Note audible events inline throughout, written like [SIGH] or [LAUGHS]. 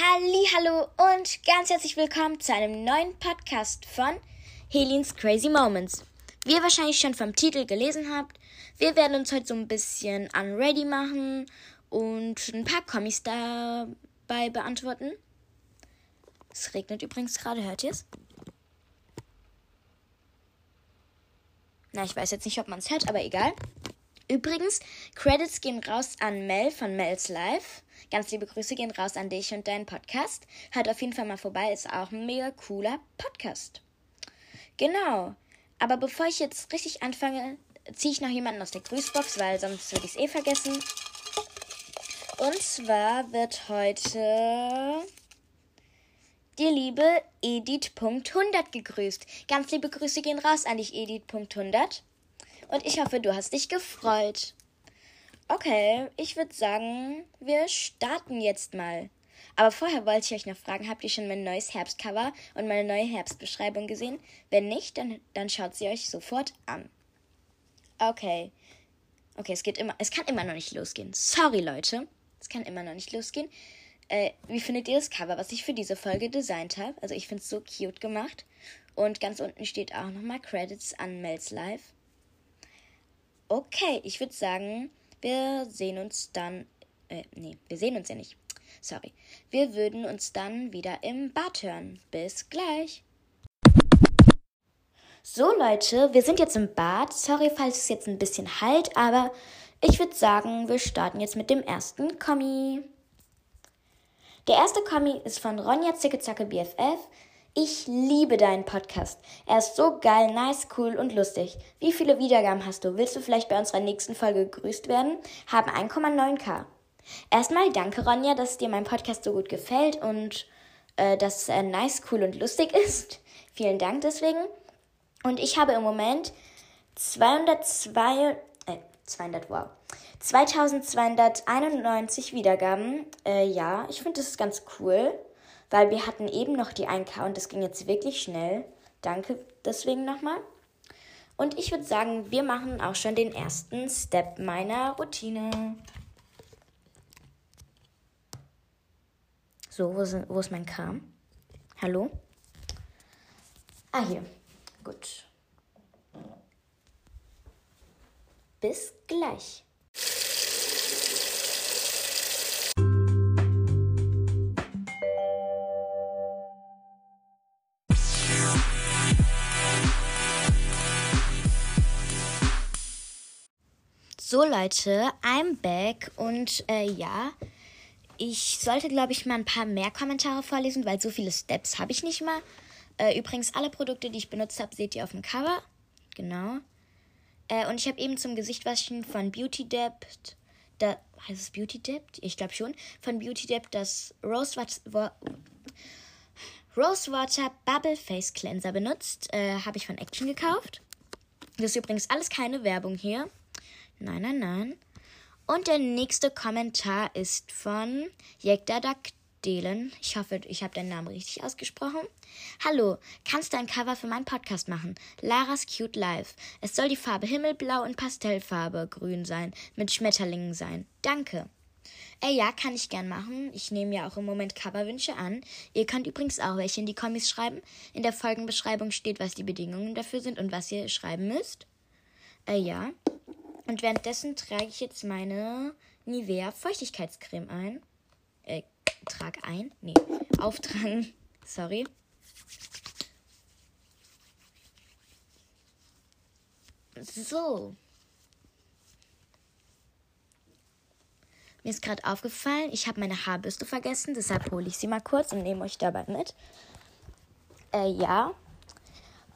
Hallo und ganz herzlich willkommen zu einem neuen Podcast von Helens Crazy Moments. Wie ihr wahrscheinlich schon vom Titel gelesen habt, wir werden uns heute so ein bisschen unready machen und ein paar Kommis dabei beantworten. Es regnet übrigens gerade, hört ihr es? Na, ich weiß jetzt nicht, ob man es hört, aber egal. Übrigens, Credits gehen raus an Mel von Mel's Life. Ganz liebe Grüße gehen raus an dich und deinen Podcast. Hört auf jeden Fall mal vorbei, ist auch ein mega cooler Podcast. Genau. Aber bevor ich jetzt richtig anfange, ziehe ich noch jemanden aus der Grüßbox, weil sonst würde ich es eh vergessen. Und zwar wird heute die liebe Edith.100 gegrüßt. Ganz liebe Grüße gehen raus an dich, Edith.100. Und ich hoffe, du hast dich gefreut. Okay, ich würde sagen, wir starten jetzt mal. Aber vorher wollte ich euch noch fragen, habt ihr schon mein neues Herbstcover und meine neue Herbstbeschreibung gesehen? Wenn nicht, dann, dann schaut sie euch sofort an. Okay. Okay, es geht immer, es kann immer noch nicht losgehen. Sorry, Leute. Es kann immer noch nicht losgehen. Äh, wie findet ihr das Cover, was ich für diese Folge designt habe? Also ich finde es so cute gemacht. Und ganz unten steht auch nochmal Credits an Mel's Live. Okay, ich würde sagen, wir sehen uns dann. Äh, nee, wir sehen uns ja nicht. Sorry. Wir würden uns dann wieder im Bad hören. Bis gleich. So, Leute, wir sind jetzt im Bad. Sorry, falls es jetzt ein bisschen halt, aber ich würde sagen, wir starten jetzt mit dem ersten Kommi. Der erste Kommi ist von Ronja Zickezacke BFF. Ich liebe deinen Podcast. Er ist so geil, nice, cool und lustig. Wie viele Wiedergaben hast du? Willst du vielleicht bei unserer nächsten Folge gegrüßt werden? Haben 1,9k. Erstmal danke, Ronja, dass dir mein Podcast so gut gefällt und äh, dass er nice, cool und lustig [LAUGHS] ist. Vielen Dank deswegen. Und ich habe im Moment 202, äh, 200, wow, 2291 Wiedergaben. Äh, ja, ich finde das ganz cool weil wir hatten eben noch die 1K und das ging jetzt wirklich schnell. Danke deswegen nochmal. Und ich würde sagen, wir machen auch schon den ersten Step meiner Routine. So, wo, sind, wo ist mein Kram? Hallo? Ah, hier. Gut. Bis gleich. So Leute, I'm back und äh, ja, ich sollte glaube ich mal ein paar mehr Kommentare vorlesen, weil so viele Steps habe ich nicht mal. Äh, übrigens, alle Produkte, die ich benutzt habe, seht ihr auf dem Cover. Genau. Äh, und ich habe eben zum Gesichtwaschen von Beauty Depth, da heißt es Beauty Depth? Ich glaube schon. Von Beauty Depth das Rose Water, Rose Water Bubble Face Cleanser benutzt. Äh, habe ich von Action gekauft. Das ist übrigens alles keine Werbung hier. Nein, nein, nein. Und der nächste Kommentar ist von Jekdadak-Delen. Ich hoffe, ich habe deinen Namen richtig ausgesprochen. Hallo, kannst du ein Cover für meinen Podcast machen? Laras Cute Life. Es soll die Farbe Himmelblau und Pastellfarbe grün sein, mit Schmetterlingen sein. Danke. Äh, ja, kann ich gern machen. Ich nehme ja auch im Moment Coverwünsche an. Ihr könnt übrigens auch welche in die Kommis schreiben. In der Folgenbeschreibung steht, was die Bedingungen dafür sind und was ihr schreiben müsst. Äh, ja. Und währenddessen trage ich jetzt meine Nivea Feuchtigkeitscreme ein. Äh, trag ein? Nee, auftragen. [LAUGHS] Sorry. So. Mir ist gerade aufgefallen, ich habe meine Haarbürste vergessen, deshalb hole ich sie mal kurz und nehme euch dabei mit. Äh, ja,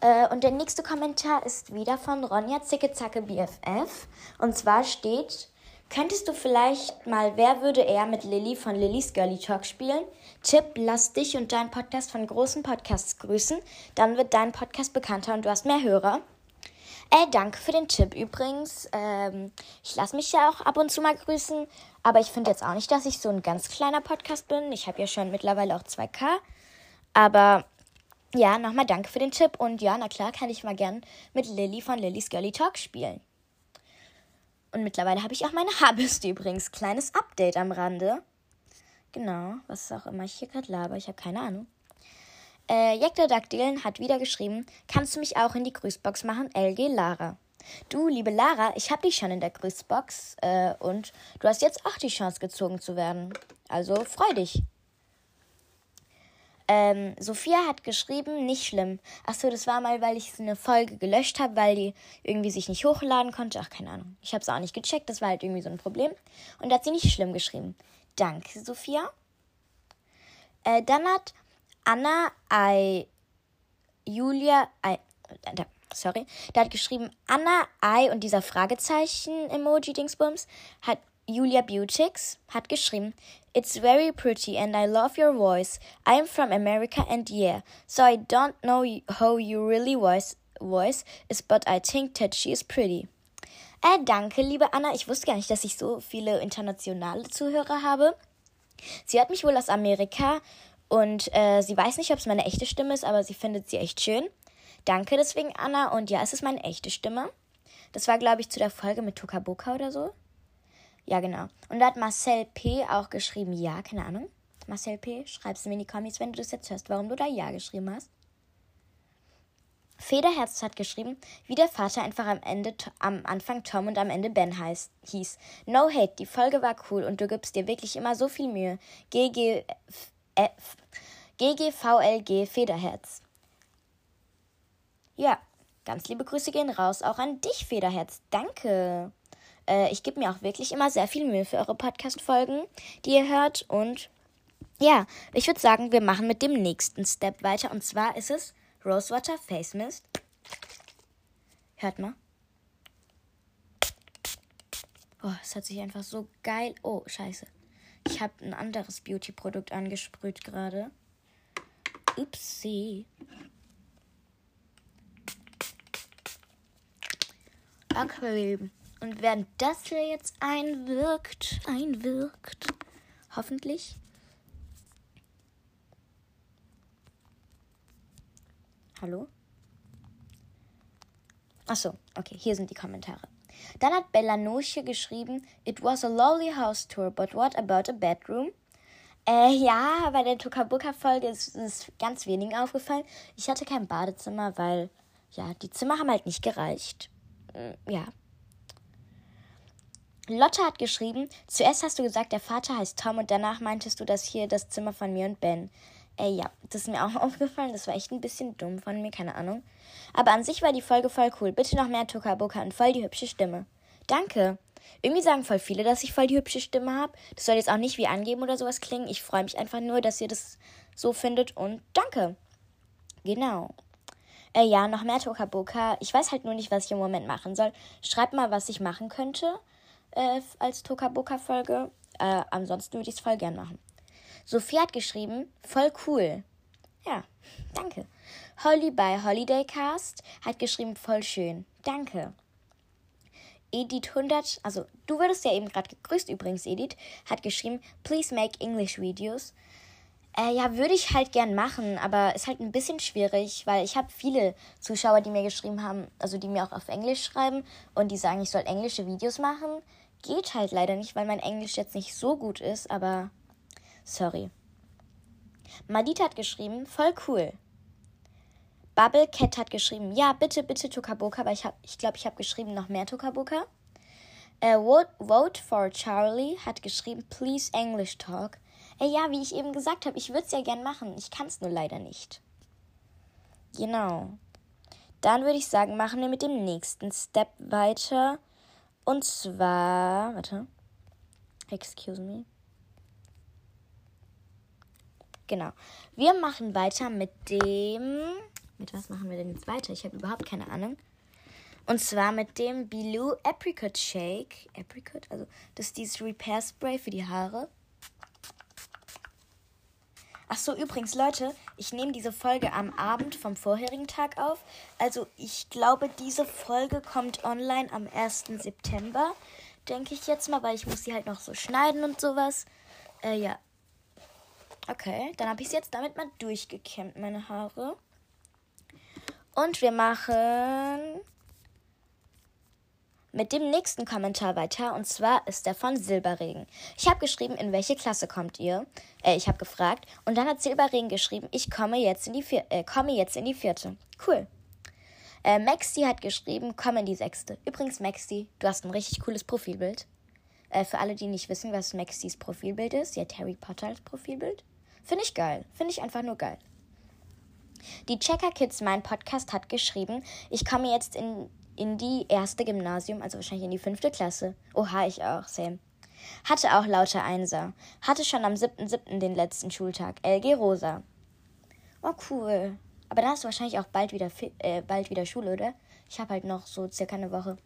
äh, und der nächste Kommentar ist wieder von Ronja Zickezacke BFF. Und zwar steht, könntest du vielleicht mal Wer würde er mit Lilly von Lillys Girly Talk spielen? Tipp, lass dich und deinen Podcast von großen Podcasts grüßen. Dann wird dein Podcast bekannter und du hast mehr Hörer. Äh, danke für den Tipp übrigens. Ähm, ich lasse mich ja auch ab und zu mal grüßen, aber ich finde jetzt auch nicht, dass ich so ein ganz kleiner Podcast bin. Ich habe ja schon mittlerweile auch 2K. Aber ja, nochmal danke für den Tipp. Und ja, na klar, kann ich mal gern mit Lilly von Lillys Girly Talk spielen. Und mittlerweile habe ich auch meine Haarbürste übrigens. Kleines Update am Rande. Genau, was auch immer ich hier gerade laber, ich habe keine Ahnung. Äh, Jekta Daktilen hat wieder geschrieben, kannst du mich auch in die Grüßbox machen? LG Lara. Du, liebe Lara, ich habe dich schon in der Grüßbox äh, und du hast jetzt auch die Chance gezogen zu werden. Also freu dich. Ähm, Sophia hat geschrieben, nicht schlimm. Achso, das war mal, weil ich eine Folge gelöscht habe, weil die irgendwie sich nicht hochladen konnte. Ach, keine Ahnung. Ich habe es auch nicht gecheckt, das war halt irgendwie so ein Problem. Und da hat sie nicht schlimm geschrieben. Danke, Sophia. Äh, dann hat Anna I Julia I, äh, sorry, da hat geschrieben Anna I und dieser Fragezeichen Emoji Dingsbums hat Julia Beautix hat geschrieben It's very pretty and I love your voice. I'm from America and yeah, so I don't know how you really voice voice is, but I think that she is pretty. Äh, danke, liebe Anna. Ich wusste gar nicht, dass ich so viele internationale Zuhörer habe. Sie hört mich wohl aus Amerika und äh, sie weiß nicht, ob es meine echte Stimme ist, aber sie findet sie echt schön. Danke deswegen, Anna. Und ja, es ist meine echte Stimme. Das war, glaube ich, zu der Folge mit Tokaboka oder so. Ja, genau. Und da hat Marcel P. auch geschrieben, ja, keine Ahnung. Marcel P., schreibst du mir in die Kommis, wenn du das jetzt hörst, warum du da Ja geschrieben hast. Federherz hat geschrieben, wie der Vater einfach am Ende am Anfang Tom und am Ende Ben heißt, hieß. No hate, die Folge war cool und du gibst dir wirklich immer so viel Mühe. GGVLG Federherz. Ja, ganz liebe Grüße gehen raus auch an dich, Federherz. Danke. Äh, ich gebe mir auch wirklich immer sehr viel Mühe für eure Podcast-Folgen, die ihr hört. Und ja, ich würde sagen, wir machen mit dem nächsten Step weiter. Und zwar ist es Rosewater Face Mist. Hört mal. Oh, es hat sich einfach so geil. Oh, scheiße. Ich habe ein anderes Beauty-Produkt angesprüht gerade. Upsi. Okay. Und während das hier jetzt einwirkt, einwirkt, hoffentlich. Hallo? Achso, okay, hier sind die Kommentare. Dann hat Bellanoche geschrieben, It was a lovely house tour, but what about a bedroom? Äh, ja, bei der Tokabuka-Folge ist es ganz wenig aufgefallen. Ich hatte kein Badezimmer, weil, ja, die Zimmer haben halt nicht gereicht. Mm, ja. Lotte hat geschrieben, zuerst hast du gesagt, der Vater heißt Tom und danach meintest du, dass hier das Zimmer von mir und Ben. Äh, ja, das ist mir auch [LAUGHS] aufgefallen. Das war echt ein bisschen dumm von mir, keine Ahnung. Aber an sich war die Folge voll cool. Bitte noch mehr Tokaboka und voll die hübsche Stimme. Danke. Irgendwie sagen voll viele, dass ich voll die hübsche Stimme habe. Das soll jetzt auch nicht wie angeben oder sowas klingen. Ich freue mich einfach nur, dass ihr das so findet und danke. Genau. Äh, ja, noch mehr Tokaboka. Ich weiß halt nur nicht, was ich im Moment machen soll. Schreibt mal, was ich machen könnte äh, als Tokaboka-Folge. Äh, ansonsten würde ich es voll gern machen. Sophie hat geschrieben, voll cool. Ja, danke. Holly bei Holidaycast hat geschrieben, voll schön. Danke. Edith 100, also du würdest ja eben gerade gegrüßt übrigens, Edith, hat geschrieben, please make English Videos. Äh, ja, würde ich halt gern machen, aber ist halt ein bisschen schwierig, weil ich habe viele Zuschauer, die mir geschrieben haben, also die mir auch auf Englisch schreiben und die sagen, ich soll englische Videos machen. Geht halt leider nicht, weil mein Englisch jetzt nicht so gut ist, aber sorry. Madit hat geschrieben, voll cool. Bubble Cat hat geschrieben, ja, bitte, bitte Tokaboka, aber ich, ich glaube, ich habe geschrieben noch mehr Tokaboka. Äh, vote, vote for Charlie hat geschrieben, please English talk. Äh, ja, wie ich eben gesagt habe, ich würde es ja gern machen. Ich kann es nur leider nicht. Genau. Dann würde ich sagen, machen wir mit dem nächsten Step weiter. Und zwar, warte. Excuse me. Genau. Wir machen weiter mit dem mit was machen wir denn jetzt weiter? Ich habe überhaupt keine Ahnung. Und zwar mit dem Bilou Apricot Shake. Apricot, also das ist dieses Repair Spray für die Haare. Ach so, übrigens, Leute, ich nehme diese Folge am Abend vom vorherigen Tag auf. Also, ich glaube, diese Folge kommt online am 1. September. Denke ich jetzt mal, weil ich muss sie halt noch so schneiden und sowas. Äh, ja. Okay, dann habe ich es jetzt damit mal durchgekämmt, meine Haare. Und wir machen mit dem nächsten Kommentar weiter und zwar ist der von Silberregen. Ich habe geschrieben, in welche Klasse kommt ihr? Äh, ich habe gefragt und dann hat Silberregen geschrieben, ich komme jetzt in die, vier äh, komme jetzt in die vierte. Cool. Äh, Maxi hat geschrieben, komm in die sechste. Übrigens, Maxi, du hast ein richtig cooles Profilbild. Äh, für alle, die nicht wissen, was Maxis Profilbild ist, sie hat Harry Potter als Profilbild. Finde ich geil. Finde ich einfach nur geil. Die Checker Kids, mein Podcast, hat geschrieben, ich komme jetzt in, in die erste Gymnasium, also wahrscheinlich in die fünfte Klasse. Oha, ich auch, same. Hatte auch lauter Einser. Hatte schon am 7.7. den letzten Schultag. LG Rosa. Oh, cool. Aber hast du wahrscheinlich auch bald wieder, äh, bald wieder Schule, oder? Ich habe halt noch so circa eine Woche.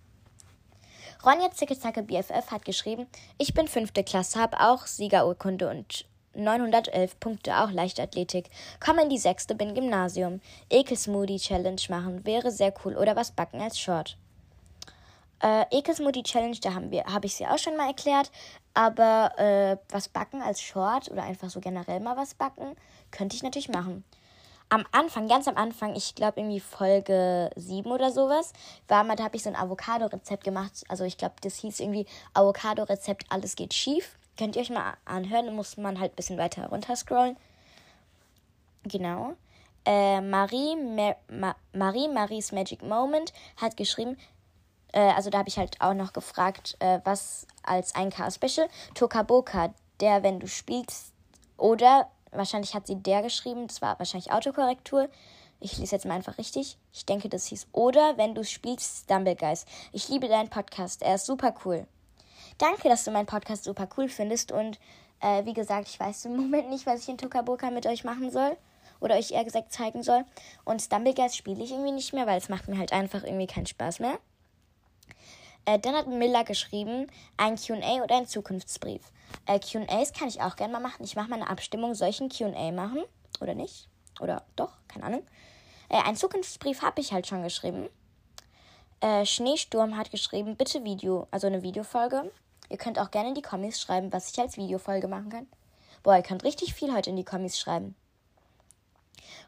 Ronja Zickezacke BFF hat geschrieben, ich bin fünfte Klasse, habe auch Siegerurkunde und 911 Punkte, auch Leichtathletik. Komm in die sechste, bin Gymnasium. Ekelsmoothie Challenge machen, wäre sehr cool. Oder was backen als Short. Äh, Ekelsmoothie Challenge, da haben wir, habe ich sie auch schon mal erklärt. Aber äh, was backen als Short oder einfach so generell mal was backen, könnte ich natürlich machen. Am Anfang, ganz am Anfang, ich glaube irgendwie Folge 7 oder sowas, war mal, da habe ich so ein Avocado-Rezept gemacht. Also ich glaube, das hieß irgendwie Avocado-Rezept, alles geht schief. Könnt ihr euch mal anhören, muss man halt ein bisschen weiter runter scrollen. Genau. Äh, Marie, Mar Ma Marie, Maries Magic Moment hat geschrieben, äh, also da habe ich halt auch noch gefragt, äh, was als 1K-Special. Tokaboka, der, wenn du spielst, oder, wahrscheinlich hat sie der geschrieben, das war wahrscheinlich Autokorrektur. Ich lese jetzt mal einfach richtig. Ich denke, das hieß, oder, wenn du spielst, Stumblegeist. Ich liebe deinen Podcast, er ist super cool. Danke, dass du meinen Podcast super cool findest. Und äh, wie gesagt, ich weiß im [LAUGHS] Moment nicht, was ich in Tokaboka mit euch machen soll. Oder euch eher gesagt zeigen soll. Und Stumblegeist spiele ich irgendwie nicht mehr, weil es macht mir halt einfach irgendwie keinen Spaß mehr. Äh, dann hat Miller geschrieben, ein QA oder ein Zukunftsbrief. Äh, QAs kann ich auch gerne mal machen. Ich mache mal eine Abstimmung, ein QA machen? Oder nicht? Oder doch? Keine Ahnung. Äh, ein Zukunftsbrief habe ich halt schon geschrieben. Äh, Schneesturm hat geschrieben, bitte Video, also eine Videofolge. Ihr könnt auch gerne in die Kommis schreiben, was ich als Videofolge machen kann. Boah, ihr könnt richtig viel heute in die Kommis schreiben.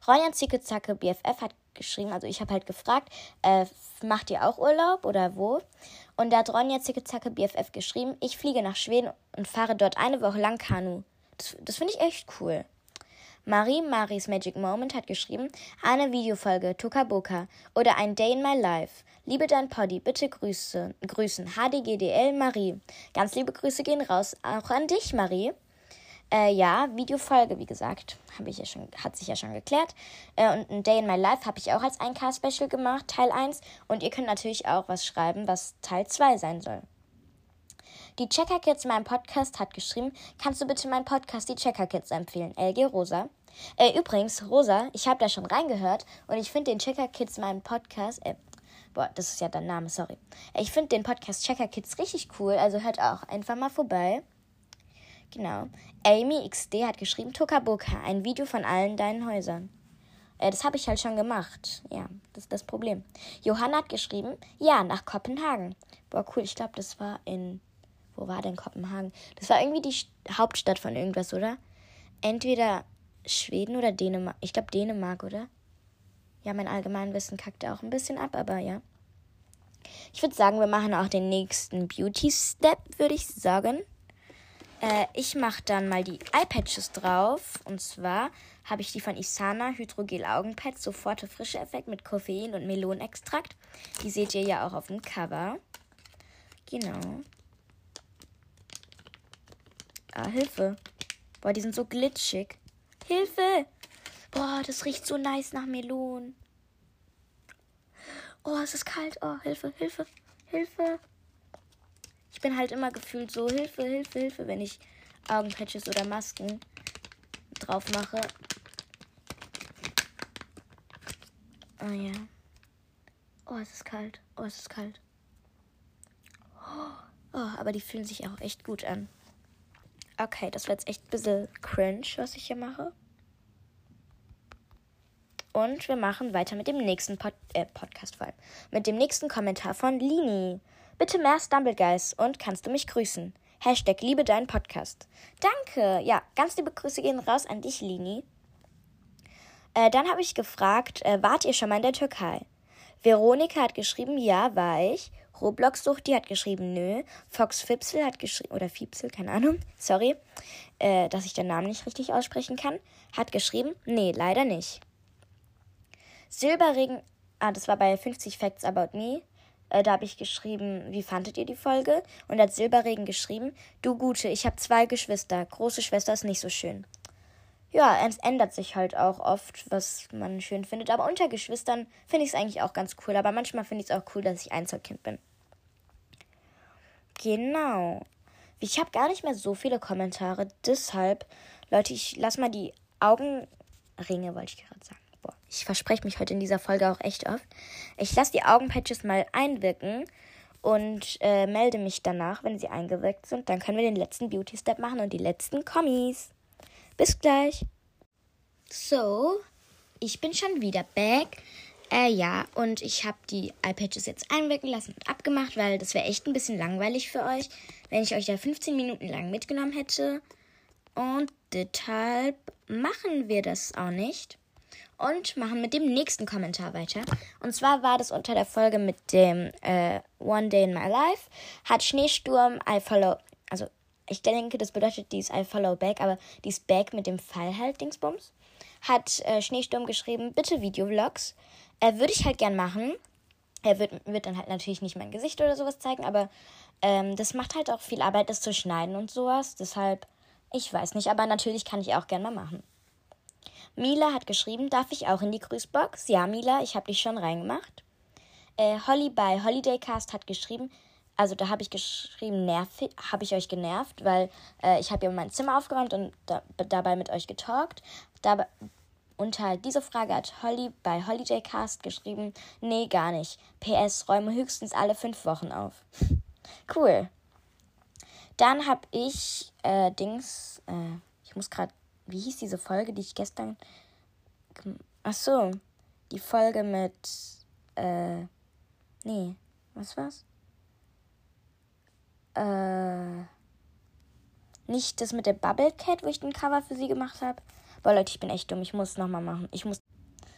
Ronja Zicke BFF hat geschrieben, also ich habe halt gefragt, äh, macht ihr auch Urlaub oder wo? Und da hat Ronja Zicke BFF geschrieben, ich fliege nach Schweden und fahre dort eine Woche lang Kanu. Das, das finde ich echt cool. Marie Maries Magic Moment hat geschrieben, eine Videofolge Tokaboka oder ein Day in My Life. Liebe dein Poddy, bitte Grüße, grüßen. HDGDL Marie. Ganz liebe Grüße gehen raus, auch an dich, Marie. Äh, ja, Videofolge, wie gesagt, ich ja schon, hat sich ja schon geklärt. Äh, und ein Day in My Life habe ich auch als 1K-Special gemacht, Teil 1. Und ihr könnt natürlich auch was schreiben, was Teil 2 sein soll. Die Checker Kids in meinem Podcast hat geschrieben, kannst du bitte meinen Podcast die Checker Kids empfehlen? LG Rosa. Äh, übrigens, Rosa, ich habe da schon reingehört und ich finde den Checker Kids meinen Podcast, äh, boah, das ist ja dein Name, sorry. Äh, ich finde den Podcast Checker Kids richtig cool, also hört auch einfach mal vorbei. Genau. Amy XD hat geschrieben, Tokaboka, ein Video von allen deinen Häusern. Äh, das habe ich halt schon gemacht. Ja, das ist das Problem. Johanna hat geschrieben, ja, nach Kopenhagen. Boah, cool, ich glaube, das war in wo war denn Kopenhagen? Das war irgendwie die Hauptstadt von irgendwas, oder? Entweder Schweden oder Dänemark. Ich glaube Dänemark, oder? Ja, mein Allgemeinwissen kackt auch ein bisschen ab, aber ja. Ich würde sagen, wir machen auch den nächsten Beauty-Step, würde ich sagen. Äh, ich mache dann mal die Eyepatches drauf. Und zwar habe ich die von Isana Hydrogel Augenpads, sofort frische Effekt mit Koffein und Melonextrakt. Die seht ihr ja auch auf dem Cover. Genau. Ah, Hilfe. Boah, die sind so glitschig. Hilfe! Boah, das riecht so nice nach Melonen. Oh, es ist kalt. Oh, Hilfe, Hilfe, Hilfe. Ich bin halt immer gefühlt so Hilfe, Hilfe, Hilfe, wenn ich Augenpatches oder Masken drauf mache. Oh ja. Oh, es ist kalt. Oh, es ist kalt. Oh, aber die fühlen sich auch echt gut an. Okay, das war jetzt echt ein bisschen cringe, was ich hier mache. Und wir machen weiter mit dem nächsten Pod äh, Podcast vor allem. Mit dem nächsten Kommentar von Lini. Bitte mehr Stumbleguys und kannst du mich grüßen? Hashtag liebe deinen Podcast. Danke. Ja, ganz liebe Grüße gehen raus an dich, Lini. Äh, dann habe ich gefragt, äh, wart ihr schon mal in der Türkei? Veronika hat geschrieben, ja, war ich. Roblox sucht, die hat geschrieben, nö. Fox Fipsel hat geschrieben, oder Fipsel, keine Ahnung, [LAUGHS] sorry, äh, dass ich den Namen nicht richtig aussprechen kann, hat geschrieben, nee, leider nicht. Silberregen, ah, das war bei 50 Facts About Me, äh, da habe ich geschrieben, wie fandet ihr die Folge? Und hat Silberregen geschrieben, du Gute, ich habe zwei Geschwister, große Schwester ist nicht so schön ja, es ändert sich halt auch oft, was man schön findet. Aber unter Geschwistern finde ich es eigentlich auch ganz cool. Aber manchmal finde ich es auch cool, dass ich Einzelkind bin. Genau. Ich habe gar nicht mehr so viele Kommentare. Deshalb, Leute, ich lasse mal die Augenringe, wollte ich gerade sagen. Boah, ich verspreche mich heute in dieser Folge auch echt oft. Ich lasse die Augenpatches mal einwirken und äh, melde mich danach, wenn sie eingewirkt sind. Dann können wir den letzten Beauty-Step machen und die letzten Kommis. Bis gleich. So, ich bin schon wieder back. Äh, ja, und ich habe die iPads jetzt einwirken lassen und abgemacht, weil das wäre echt ein bisschen langweilig für euch, wenn ich euch da 15 Minuten lang mitgenommen hätte. Und deshalb machen wir das auch nicht. Und machen mit dem nächsten Kommentar weiter. Und zwar war das unter der Folge mit dem äh, One Day in My Life. Hat Schneesturm I Follow, also ich denke, das bedeutet, die ist I follow back, aber die ist back mit dem Fall halt, Dingsbums. Hat äh, Schneesturm geschrieben, bitte Videovlogs. Äh, Würde ich halt gern machen. Er wird, wird dann halt natürlich nicht mein Gesicht oder sowas zeigen, aber ähm, das macht halt auch viel Arbeit, das zu schneiden und sowas. Deshalb, ich weiß nicht, aber natürlich kann ich auch gern mal machen. Mila hat geschrieben, darf ich auch in die Grüßbox? Ja, Mila, ich habe dich schon reingemacht. Äh, Holly bei Holidaycast hat geschrieben, also da habe ich geschrieben, nerv, habe ich euch genervt, weil äh, ich habe ja mein Zimmer aufgeräumt und da, dabei mit euch getalkt. Dabei, unter diese Frage hat Holly bei Holidaycast geschrieben, nee, gar nicht. PS, räume höchstens alle fünf Wochen auf. [LAUGHS] cool. Dann habe ich äh, Dings, äh, ich muss gerade, wie hieß diese Folge, die ich gestern, ach so, die Folge mit, äh, nee, was war's? äh, nicht das mit der Bubble Cat, wo ich den Cover für sie gemacht habe. Boah, Leute, ich bin echt dumm. Ich muss es nochmal machen. Ich muss.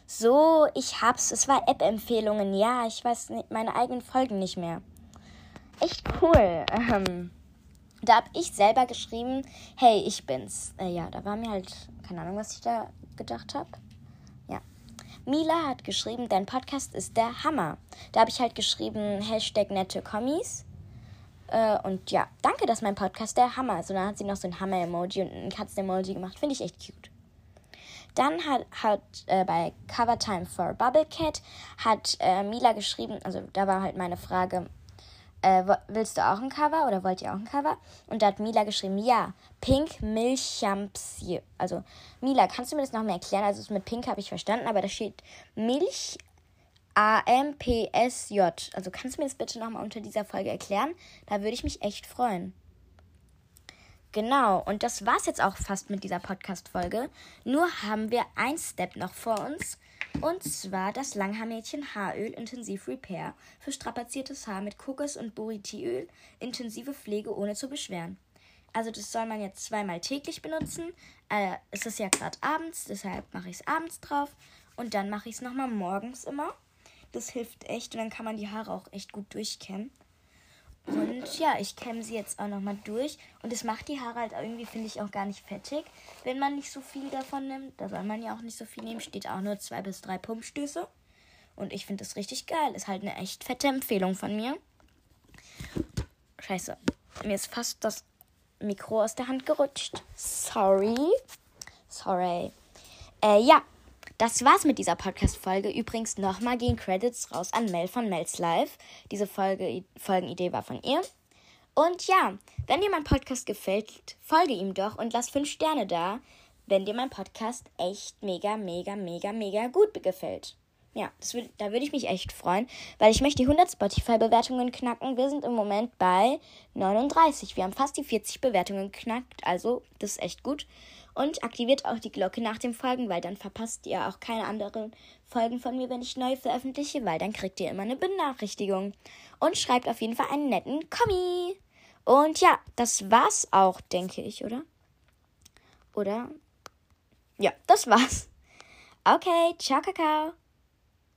So, ich hab's. Es war App-Empfehlungen. Ja, ich weiß nicht, meine eigenen Folgen nicht mehr. Echt cool. Ähm, da hab ich selber geschrieben, hey, ich bin's. Äh, ja, da war mir halt, keine Ahnung, was ich da gedacht habe. Ja. Mila hat geschrieben, dein Podcast ist der Hammer. Da habe ich halt geschrieben, Hashtag nette Kommis. Äh, und ja, danke, dass mein Podcast der Hammer ist. Und dann hat sie noch so ein Hammer-Emoji und ein Katzen-Emoji gemacht. Finde ich echt cute. Dann hat, hat äh, bei Cover Time for Bubble Cat hat äh, Mila geschrieben, also da war halt meine Frage, äh, willst du auch ein Cover oder wollt ihr auch ein Cover? Und da hat Mila geschrieben, ja, Pink Milchampsie. Also Mila, kannst du mir das noch mehr erklären? Also mit Pink habe ich verstanden, aber da steht Milch A-M-P-S-J. Also kannst du mir das bitte nochmal unter dieser Folge erklären? Da würde ich mich echt freuen. Genau, und das war's jetzt auch fast mit dieser Podcast-Folge. Nur haben wir ein Step noch vor uns. Und zwar das Langhaarmädchen Haaröl Intensiv Repair für strapaziertes Haar mit Kokos- und Buritiöl. Intensive Pflege ohne zu beschweren. Also das soll man jetzt zweimal täglich benutzen. Äh, es ist ja gerade abends, deshalb mache ich es abends drauf. Und dann mache ich es nochmal morgens immer. Das hilft echt und dann kann man die Haare auch echt gut durchkämmen. Und ja, ich kämme sie jetzt auch nochmal durch. Und es macht die Haare halt irgendwie, finde ich, auch gar nicht fettig, wenn man nicht so viel davon nimmt. Da soll man ja auch nicht so viel nehmen. Steht auch nur zwei bis drei Pumpstöße. Und ich finde das richtig geil. Ist halt eine echt fette Empfehlung von mir. Scheiße. Mir ist fast das Mikro aus der Hand gerutscht. Sorry. Sorry. Äh, ja, das war's mit dieser Podcast-Folge. Übrigens nochmal gehen Credits raus an Mel von Mel's Live. Diese Folge, Folgenidee war von ihr. Und ja, wenn dir mein Podcast gefällt, folge ihm doch und lass 5 Sterne da, wenn dir mein Podcast echt mega, mega, mega, mega gut gefällt. Ja, würd, da würde ich mich echt freuen, weil ich möchte die 100 Spotify-Bewertungen knacken. Wir sind im Moment bei 39. Wir haben fast die 40 Bewertungen geknackt, also das ist echt gut. Und aktiviert auch die Glocke nach dem Folgen, weil dann verpasst ihr auch keine anderen Folgen von mir, wenn ich neu veröffentliche, weil dann kriegt ihr immer eine Benachrichtigung. Und schreibt auf jeden Fall einen netten Kommi. Und ja, das war's auch, denke ich, oder? Oder? Ja, das war's. Okay, ciao, Kakao.